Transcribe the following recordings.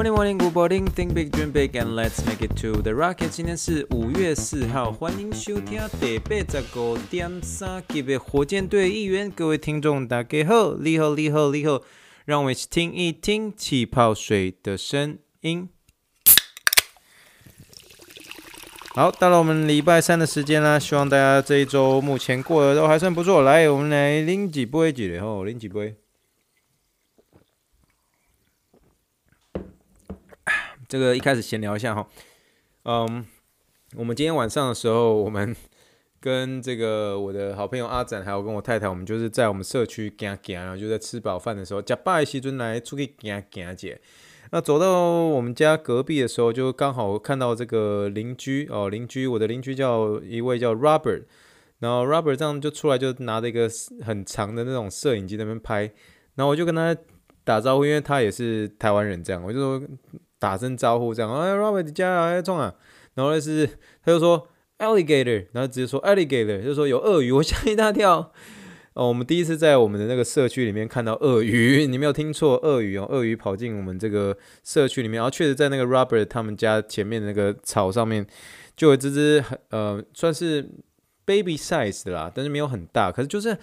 Morning, morning, good morning. Think big, dream big, and let's make it to the rocket. 今天是五月四号，欢迎收听第八十五点三级的火箭队一员。各位听众，大家好，你好，你好，你好，让我们一起听一听气泡水的声音。好，到了我们礼拜三的时间啦，希望大家这一周目前过得都还算不错。来，我们来拎几杯几的吼，拎几杯。这个一开始闲聊一下哈，嗯，我们今天晚上的时候，我们跟这个我的好朋友阿展，还有跟我太太，我们就是在我们社区行行，然后就在吃饱饭的时候，呷饱的时阵来出去行行姐。那走到我们家隔壁的时候，就刚好看到这个邻居哦，邻居，我的邻居叫一位叫 Robert，然后 Robert 这样就出来，就拿着一个很长的那种摄影机那边拍，然后我就跟他打招呼，因为他也是台湾人，这样我就说。打声招呼，这样，哎，Robert 你家来冲啊！然后是，他就说 alligator，然后直接说 alligator，就说有鳄鱼，我吓一大跳。哦，我们第一次在我们的那个社区里面看到鳄鱼，你没有听错，鳄鱼哦，鳄鱼跑进我们这个社区里面，然后确实在那个 Robert 他们家前面那个草上面，就有一只只很呃，算是 baby size 的啦，但是没有很大，可是就是。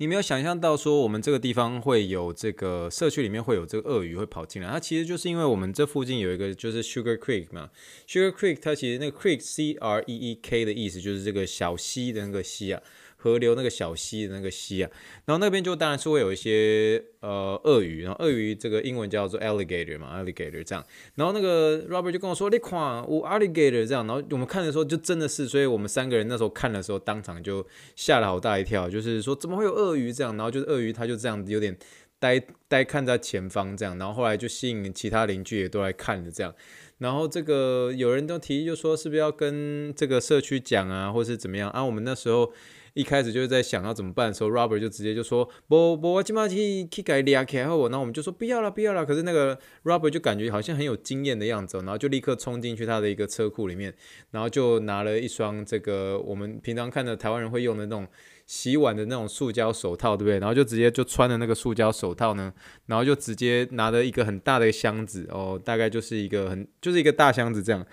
你没有想象到说我们这个地方会有这个社区里面会有这个鳄鱼会跑进来，它其实就是因为我们这附近有一个就是 Sugar Creek 嘛，Sugar Creek 它其实那个 Creek C R E E K 的意思就是这个小溪的那个溪啊。河流那个小溪的那个溪啊，然后那边就当然是会有一些呃鳄鱼，然后鳄鱼这个英文叫做 alligator 嘛，alligator 这样，然后那个 Robert 就跟我说，你看我 alligator 这样，然后我们看的时候就真的是，所以我们三个人那时候看的时候当场就吓了好大一跳，就是说怎么会有鳄鱼这样，然后就是鳄鱼它就这样子有点呆呆看在前方这样，然后后来就吸引其他邻居也都来看着这样，然后这个有人都提议就说是不是要跟这个社区讲啊，或是怎么样啊，我们那时候。一开始就是在想要怎么办的时候，Robert 就直接就说：“不不，我今嘛去去给抓起来后，然后我们就说不要了，不要了。可是那个 Robert 就感觉好像很有经验的样子，然后就立刻冲进去他的一个车库里面，然后就拿了一双这个我们平常看的台湾人会用的那种洗碗的那种塑胶手套，对不对？然后就直接就穿了那个塑胶手套呢，然后就直接拿着一个很大的箱子哦，大概就是一个很就是一个大箱子这样。”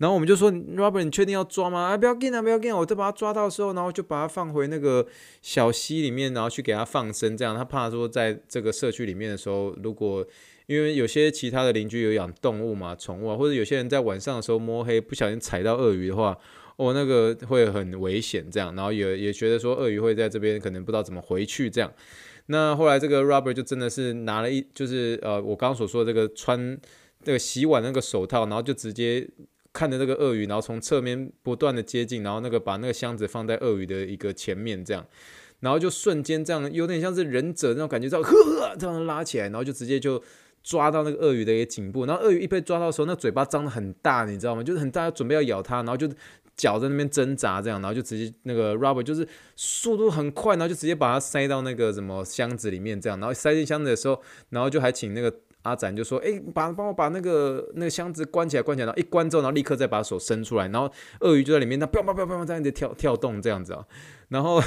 然后我们就说，Robert，你确定要抓吗？啊，不要紧啊，不要紧，我再把它抓到的时候，然后就把它放回那个小溪里面，然后去给它放生，这样他怕说在这个社区里面的时候，如果因为有些其他的邻居有养动物嘛，宠物啊，或者有些人在晚上的时候摸黑不小心踩到鳄鱼的话，哦，那个会很危险，这样，然后也也觉得说鳄鱼会在这边可能不知道怎么回去，这样。那后来这个 Robert 就真的是拿了一，就是呃，我刚刚所说的这个穿那个洗碗那个手套，然后就直接。看着那个鳄鱼，然后从侧面不断的接近，然后那个把那个箱子放在鳄鱼的一个前面，这样，然后就瞬间这样，有点像是忍者那种感觉，这样呵呵这样拉起来，然后就直接就抓到那个鳄鱼的一个颈部，然后鳄鱼一被抓到的时候，那嘴巴张得很大，你知道吗？就是很大，准备要咬它，然后就脚在那边挣扎，这样，然后就直接那个 Robert 就是速度很快，然后就直接把它塞到那个什么箱子里面，这样，然后塞进箱子的时候，然后就还请那个。阿展就说：“哎、把帮我把那个那个箱子关起来，关起来，然后一关之后，然后立刻再把手伸出来，然后鳄鱼就在里面，那砰砰砰砰这样子跳跳动这样子啊，然后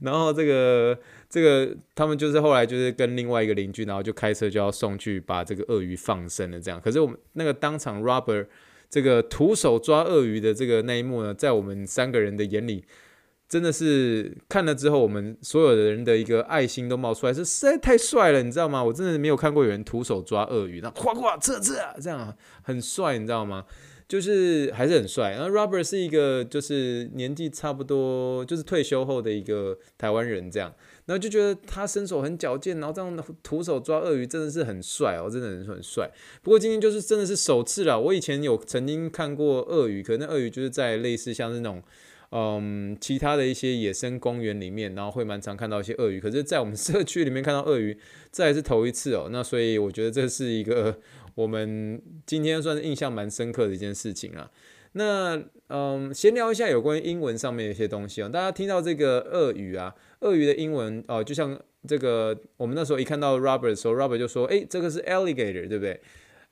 然后这个这个他们就是后来就是跟另外一个邻居，然后就开车就要送去把这个鳄鱼放生了，这样。可是我们那个当场 Robert 这个徒手抓鳄鱼的这个那一幕呢，在我们三个人的眼里。”真的是看了之后，我们所有的人的一个爱心都冒出来，是实在太帅了，你知道吗？我真的没有看过有人徒手抓鳄鱼，那哗哗这这这样很帅，你知道吗？就是还是很帅。然后 Robert 是一个就是年纪差不多，就是退休后的一个台湾人，这样，然后就觉得他身手很矫健，然后这样徒手抓鳄鱼真的是很帅哦，真的很帅。不过今天就是真的是首次了，我以前有曾经看过鳄鱼，可能鳄鱼就是在类似像是那种。嗯，其他的一些野生公园里面，然后会蛮常看到一些鳄鱼，可是，在我们社区里面看到鳄鱼，这还是头一次哦。那所以我觉得这是一个我们今天算是印象蛮深刻的一件事情啊。那嗯，闲聊一下有关于英文上面的一些东西啊。大家听到这个鳄鱼啊，鳄鱼的英文哦，就像这个我们那时候一看到 Robert 的时候，Robert 就说：“诶，这个是 alligator，对不对？”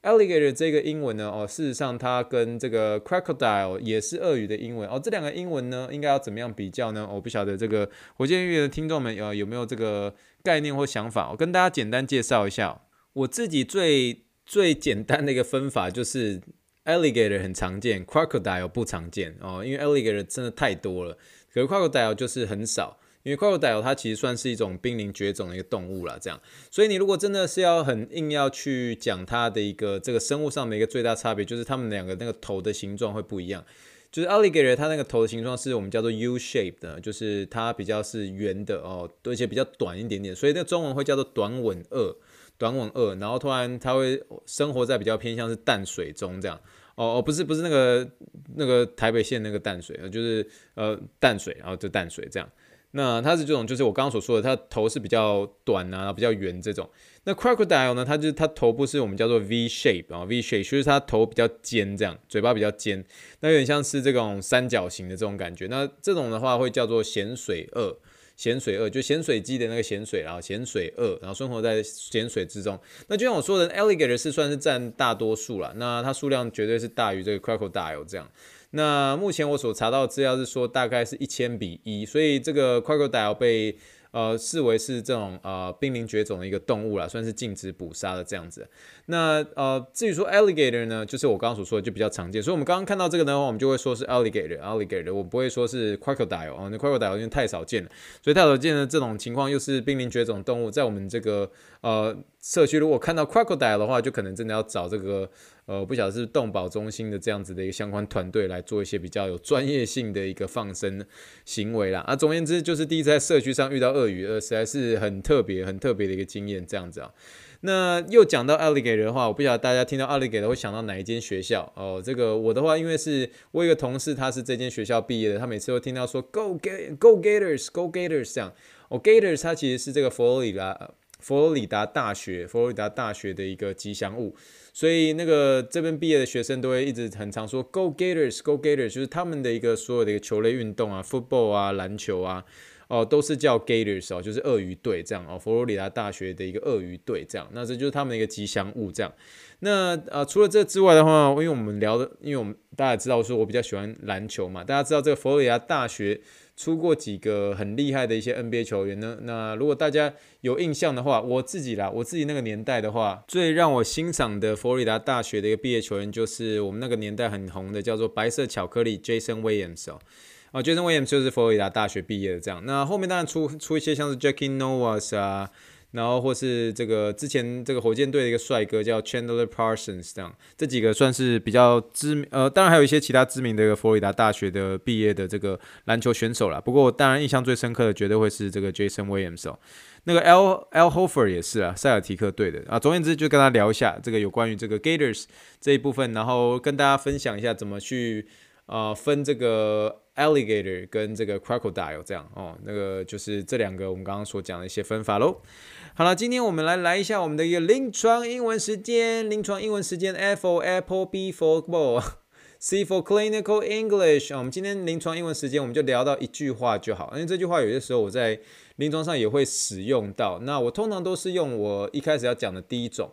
Alligator 这个英文呢，哦，事实上它跟这个 crocodile 也是鳄鱼的英文哦。这两个英文呢，应该要怎么样比较呢？我不晓得这个火箭音乐的听众们呃有没有这个概念或想法？我跟大家简单介绍一下，我自己最最简单的一个分法就是 Alligator 很常见，crocodile 不常见哦，因为 Alligator 真的太多了，可是 crocodile 就是很少。因为 crocodile 它其实算是一种濒临绝种的一个动物啦，这样，所以你如果真的是要很硬要去讲它的一个这个生物上的一个最大差别，就是它们两个那个头的形状会不一样。就是 alligator 它那个头的形状是我们叫做 U shape 的，就是它比较是圆的哦，而且比较短一点点，所以那中文会叫做短吻鳄，短吻鳄。然后突然它会生活在比较偏向是淡水中这样，哦哦，不是不是那个那个台北县那个淡水，就是呃淡水，然后就淡水这样。那它是这种，就是我刚刚所说的，它头是比较短啊，比较圆这种。那 crocodile 呢，它就是它头部是我们叫做 V shape 啊，V shape，就是它头比较尖这样，嘴巴比较尖，那有点像是这种三角形的这种感觉。那这种的话会叫做咸水鳄，咸水鳄就咸水鸡的那个咸水，然后咸水鳄，然后生活在咸水之中。那就像我说的，alligator 是算是占大多数了，那它数量绝对是大于这个 crocodile 这样。那目前我所查到的资料是说，大概是一千比一，所以这个 crocodile 被呃视为是这种呃濒临绝种的一个动物啦，算是禁止捕杀的这样子。那呃至于说 alligator 呢，就是我刚刚所说的就比较常见，所以我们刚刚看到这个的话，我们就会说是 alligator，alligator，我不会说是 crocodile 哦，那 crocodile 因为太少见了，所以太少见的这种情况又是濒临绝种动物，在我们这个呃社区如果看到 crocodile 的话，就可能真的要找这个。呃，不晓得是动保中心的这样子的一个相关团队来做一些比较有专业性的一个放生行为啦。啊，总而言之，就是第一次在社区上遇到鳄鱼，呃，实在是很特别、很特别的一个经验，这样子啊。那又讲到 alligator 的话，我不晓得大家听到 alligator 会想到哪一间学校哦？这个我的话，因为是我有一个同事，他是这间学校毕业的，他每次都听到说 Go Gators, Go Gators, Go Gators 这样。哦，Gators 它其实是这个佛罗里达佛罗里达大学佛罗里达大学的一个吉祥物。所以那个这边毕业的学生都会一直很常说 Go Gators, Go Gators，就是他们的一个所有的一个球类运动啊，football 啊，篮球啊，哦，都是叫 Gators 哦，就是鳄鱼队这样哦，佛罗里达大学的一个鳄鱼队这样，那这就是他们的一个吉祥物这样。那呃，除了这之外的话，因为我们聊的，因为我们大家知道说我比较喜欢篮球嘛，大家知道这个佛罗里达大学。出过几个很厉害的一些 NBA 球员呢？那如果大家有印象的话，我自己啦，我自己那个年代的话，最让我欣赏的佛罗里达大学的一个毕业球员，就是我们那个年代很红的，叫做白色巧克力 Jason Williams 哦。啊，Jason Williams 就是佛罗里达大学毕业的这样。那后面当然出出一些像是 Jackie Novas 啊。然后或是这个之前这个火箭队的一个帅哥叫 Chandler Parsons 这样，这几个算是比较知名，呃，当然还有一些其他知名的一个佛罗里达大学的毕业的这个篮球选手啦。不过我当然印象最深刻的绝对会是这个 Jason Williams 哦，那个 L L Hofer 也是啊，塞尔提克队的啊。总而言之，就跟他聊一下这个有关于这个 Gators 这一部分，然后跟大家分享一下怎么去呃分这个 Alligator 跟这个 Crocodile 这样哦，那个就是这两个我们刚刚所讲的一些分法喽。好了，今天我们来来一下我们的一个临床英文时间。临床英文时间，F for Apple，B for Ball，C for Clinical English。我们今天临床英文时间，我们就聊到一句话就好，因为这句话有些时候我在临床上也会使用到。那我通常都是用我一开始要讲的第一种，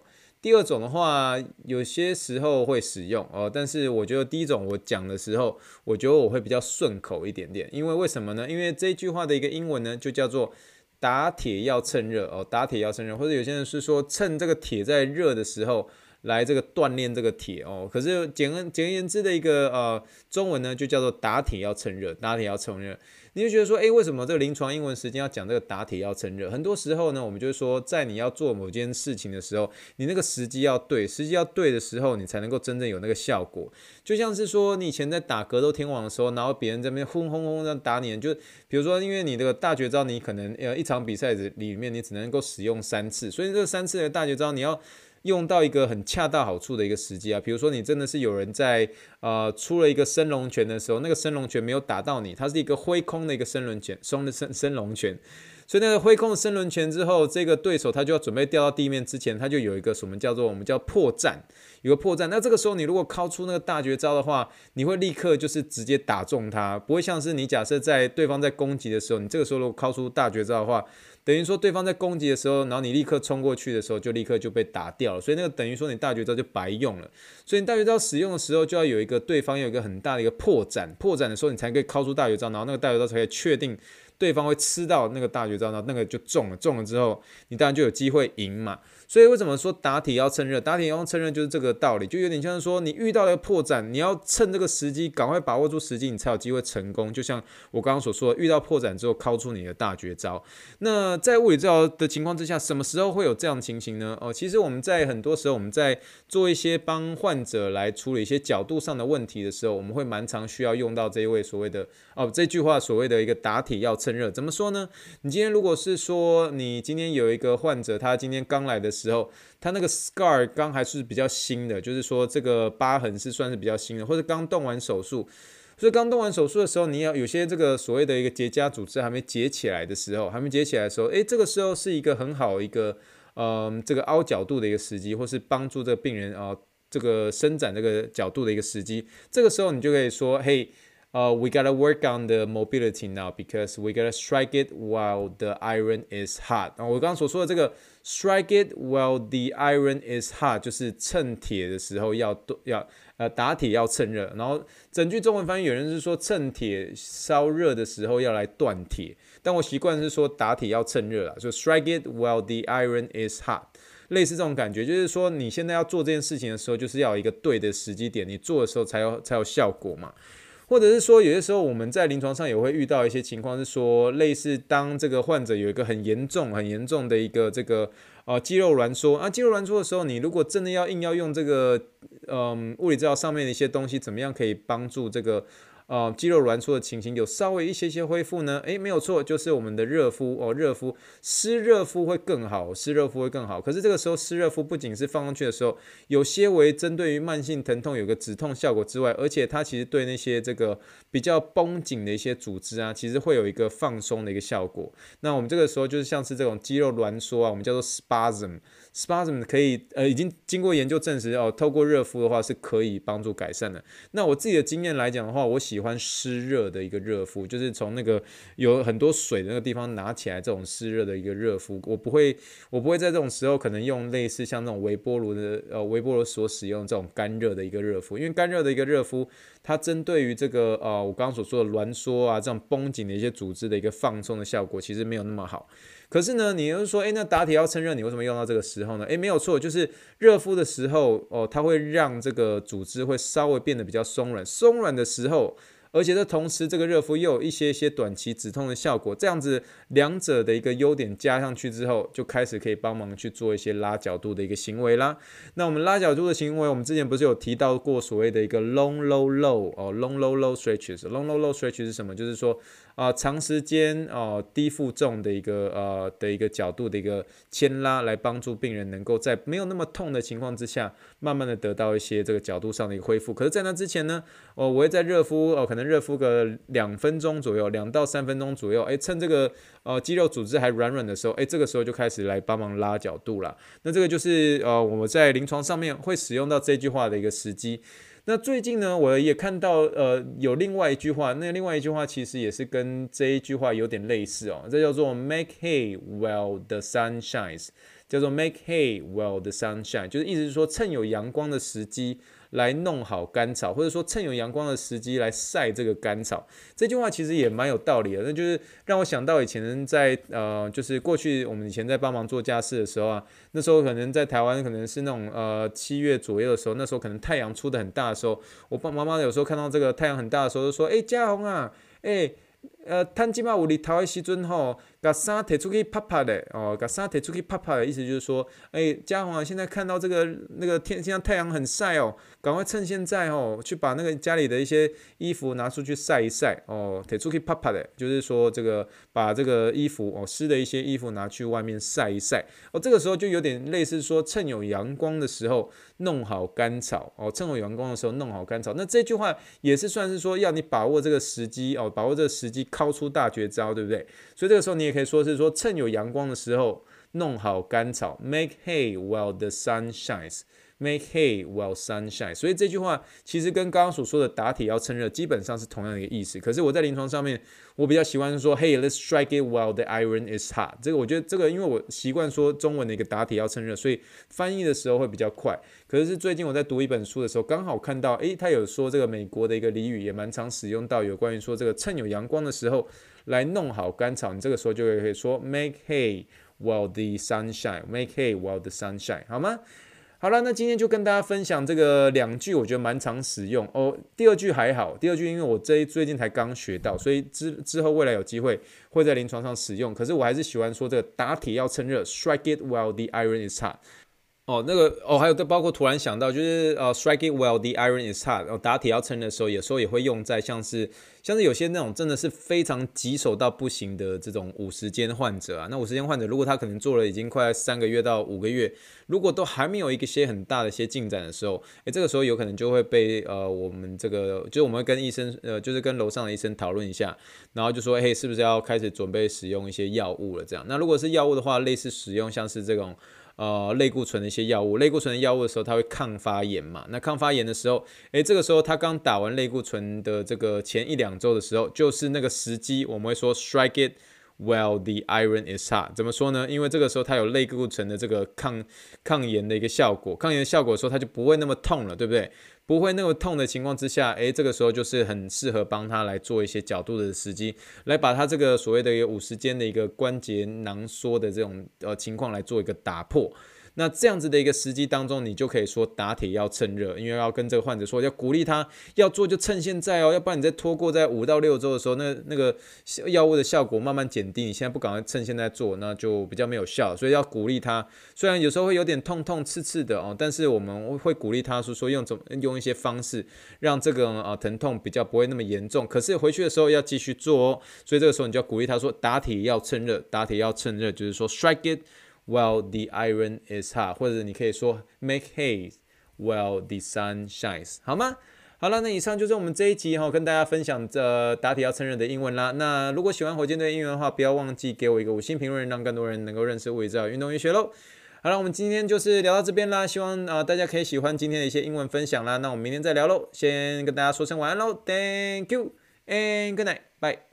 第二种的话有些时候会使用哦。但是我觉得第一种我讲的时候，我觉得我会比较顺口一点点，因为为什么呢？因为这句话的一个英文呢，就叫做。打铁要趁热哦，打铁要趁热，或者有些人是说趁这个铁在热的时候来这个锻炼这个铁哦。可是简而简而言之的一个呃中文呢，就叫做打铁要趁热，打铁要趁热。你就觉得说，诶，为什么这个临床英文时间要讲这个打铁要趁热？很多时候呢，我们就是说，在你要做某件事情的时候，你那个时机要对，时机要对的时候，你才能够真正有那个效果。就像是说，你以前在打格斗天王的时候，然后别人在那边轰轰轰这样打你，就比如说，因为你这个大绝招，你可能呃一场比赛里面你只能够使用三次，所以这三次的大绝招你要。用到一个很恰到好处的一个时机啊，比如说你真的是有人在呃出了一个升龙拳的时候，那个升龙拳没有打到你，它是一个挥空的一个升龙拳，升的升升龙拳，所以那个挥空升轮拳之后，这个对手他就要准备掉到地面之前，他就有一个什么叫做我们叫破绽，有个破绽。那这个时候你如果敲出那个大绝招的话，你会立刻就是直接打中他，不会像是你假设在对方在攻击的时候，你这个时候如果敲出大绝招的话。等于说，对方在攻击的时候，然后你立刻冲过去的时候，就立刻就被打掉了。所以那个等于说，你大绝招就白用了。所以你大绝招使用的时候，就要有一个对方有一个很大的一个破绽，破绽的时候，你才可以敲出大绝招，然后那个大绝招才可以确定对方会吃到那个大绝招，然后那个就中了。中了之后，你当然就有机会赢嘛。所以为什么说打铁要趁热？打铁要趁热就是这个道理，就有点像是说你遇到了破绽，你要趁这个时机，赶快把握住时机，你才有机会成功。就像我刚刚所说的，遇到破绽之后，敲出你的大绝招。那在物理治疗的情况之下，什么时候会有这样的情形呢？哦，其实我们在很多时候，我们在做一些帮患者来处理一些角度上的问题的时候，我们会蛮常需要用到这一位所谓的哦，这句话所谓的一个打铁要趁热。怎么说呢？你今天如果是说你今天有一个患者，他今天刚来的。时候，他那个 scar 刚还是比较新的，就是说这个疤痕是算是比较新的，或者刚动完手术，所以刚动完手术的时候，你要有些这个所谓的一个结痂组织还没结起来的时候，还没结起来的时候，诶，这个时候是一个很好一个，嗯，这个凹角度的一个时机，或是帮助这个病人啊，这个伸展这个角度的一个时机，这个时候你就可以说，嘿，呃，we gotta work on the mobility now because we gotta strike it while the iron is hot。然后我刚刚所说的这个 strike it while the iron is hot，就是趁铁的时候要要呃打铁要趁热。然后整句中文翻译有人是说趁铁烧热的时候要来断铁，但我习惯是说打铁要趁热了，就 strike it while the iron is hot，类似这种感觉，就是说你现在要做这件事情的时候，就是要有一个对的时机点，你做的时候才有才有效果嘛。或者是说，有些时候我们在临床上也会遇到一些情况，是说类似当这个患者有一个很严重、很严重的一个这个呃肌肉挛缩啊，肌肉挛缩的时候，你如果真的要硬要用这个嗯物理治疗上面的一些东西，怎么样可以帮助这个？呃，肌肉挛缩的情形有稍微一些些恢复呢？诶，没有错，就是我们的热敷哦，热敷湿热敷会更好，湿热敷会更好。可是这个时候湿热敷不仅是放上去的时候有些微针对于慢性疼痛有个止痛效果之外，而且它其实对那些这个比较绷紧的一些组织啊，其实会有一个放松的一个效果。那我们这个时候就是像是这种肌肉挛缩啊，我们叫做 spasm。Spasm 可以呃已经经过研究证实哦，透过热敷的话是可以帮助改善的。那我自己的经验来讲的话，我喜欢湿热的一个热敷，就是从那个有很多水的那个地方拿起来这种湿热的一个热敷。我不会我不会在这种时候可能用类似像那种微波炉的呃微波炉所使用这种干热的一个热敷，因为干热的一个热敷，它针对于这个呃我刚刚所说的挛缩啊这种绷紧的一些组织的一个放松的效果，其实没有那么好。可是呢，你又说，哎，那打铁要趁热，你为什么用到这个时候呢？哎，没有错，就是热敷的时候，哦，它会让这个组织会稍微变得比较松软，松软的时候。而且这同时，这个热敷又有一些些短期止痛的效果，这样子两者的一个优点加上去之后，就开始可以帮忙去做一些拉角度的一个行为啦。那我们拉角度的行为，我们之前不是有提到过所谓的一个 long low low 哦，long low low stretches，long low low stretches 是什么？就是说啊、长时间哦、低负重的一个呃的一个角度的一个牵拉，来帮助病人能够在没有那么痛的情况之下，慢慢的得到一些这个角度上的一个恢复。可是，在那之前呢，哦，我会在热敷哦，可能热敷个两分钟左右，两到三分钟左右，哎，趁这个呃肌肉组织还软软的时候，哎，这个时候就开始来帮忙拉角度了。那这个就是呃我们在临床上面会使用到这句话的一个时机。那最近呢，我也看到呃有另外一句话，那另外一句话其实也是跟这一句话有点类似哦，这叫做 make hay while the sun shines，叫做 make hay while the sunshine，就是意思是说趁有阳光的时机。来弄好干草，或者说趁有阳光的时机来晒这个干草，这句话其实也蛮有道理的。那就是让我想到以前在呃，就是过去我们以前在帮忙做家事的时候啊，那时候可能在台湾可能是那种呃七月左右的时候，那时候可能太阳出得很大的时候，我爸妈妈有时候看到这个太阳很大的时候，就说：“哎，嘉宏啊，哎。”呃，趁即马有日头的时阵吼，把衫提出去拍拍的哦，把衫提出去拍拍的意思就是说，哎、欸，家宏啊，现在看到这个那个天，现在太阳很晒哦，赶快趁现在哦，去把那个家里的一些衣服拿出去晒一晒哦，提出去拍拍的，就是说这个把这个衣服哦湿的一些衣服拿去外面晒一晒哦，这个时候就有点类似说趁有阳光的时候弄好干草哦，趁有阳光的时候弄好干草，那这句话也是算是说要你把握这个时机哦，把握这个时机。敲出大绝招，对不对？所以这个时候你也可以说是说，趁有阳光的时候弄好干草，make hay while the sun shines。Make hay while sunshine，所以这句话其实跟刚刚所说的打铁要趁热基本上是同样的一个意思。可是我在临床上面，我比较喜欢说，Hey，let's strike it while the iron is hot。这个我觉得这个，因为我习惯说中文的一个打铁要趁热，所以翻译的时候会比较快。可是最近我在读一本书的时候，刚好看到，诶，他有说这个美国的一个俚语也蛮常使用到，有关于说这个趁有阳光的时候来弄好干草，你这个时候就可以说 Make hay while the sun shine，Make hay while the sun shine，好吗？好了，那今天就跟大家分享这个两句，我觉得蛮常使用哦。第二句还好，第二句因为我这最近才刚学到，所以之之后未来有机会会在临床上使用。可是我还是喜欢说这个打铁要趁热，strike it while the iron is hot。哦，那个哦，还有包括突然想到，就是呃，strike it while the iron is hot。哦，打铁要趁的时候，有时候也会用在像是像是有些那种真的是非常棘手到不行的这种五十肩患者啊。那五十肩患者，如果他可能做了已经快三个月到五个月，如果都还没有一些很大的一些进展的时候，诶，这个时候有可能就会被呃，我们这个就是我们跟医生呃，就是跟楼上的医生讨论一下，然后就说，嘿，是不是要开始准备使用一些药物了？这样。那如果是药物的话，类似使用像是这种。呃，类固醇的一些药物，类固醇的药物的时候，它会抗发炎嘛？那抗发炎的时候，诶，这个时候他刚打完类固醇的这个前一两周的时候，就是那个时机，我们会说 strike it while the iron is hot。怎么说呢？因为这个时候它有类固醇的这个抗抗炎的一个效果，抗炎的效果的时候，它就不会那么痛了，对不对？不会那么痛的情况之下，诶，这个时候就是很适合帮他来做一些角度的时机，来把他这个所谓的有五十肩的一个关节囊缩的这种呃情况来做一个打破。那这样子的一个时机当中，你就可以说打铁要趁热，因为要跟这个患者说，要鼓励他要做就趁现在哦，要不然你再拖过在五到六周的时候，那那个药物的效果慢慢减低，你现在不赶快趁现在做，那就比较没有效。所以要鼓励他，虽然有时候会有点痛痛刺刺的哦，但是我们会鼓励他说说用怎么用一些方式让这个啊疼痛比较不会那么严重。可是回去的时候要继续做哦，所以这个时候你就要鼓励他说打铁要趁热，打铁要趁热，就是说 strike it。While the iron is hot，或者你可以说 make hay while the sun shines，好吗？好了，那以上就是我们这一集哈，跟大家分享这答题要趁热的英文啦。那如果喜欢火箭队英文的话，不要忘记给我一个五星评论，让更多人能够认识物理治疗运动医学喽。好了，我们今天就是聊到这边啦，希望啊、大家可以喜欢今天的一些英文分享啦。那我们明天再聊喽，先跟大家说声晚安喽，Thank you and good night，bye。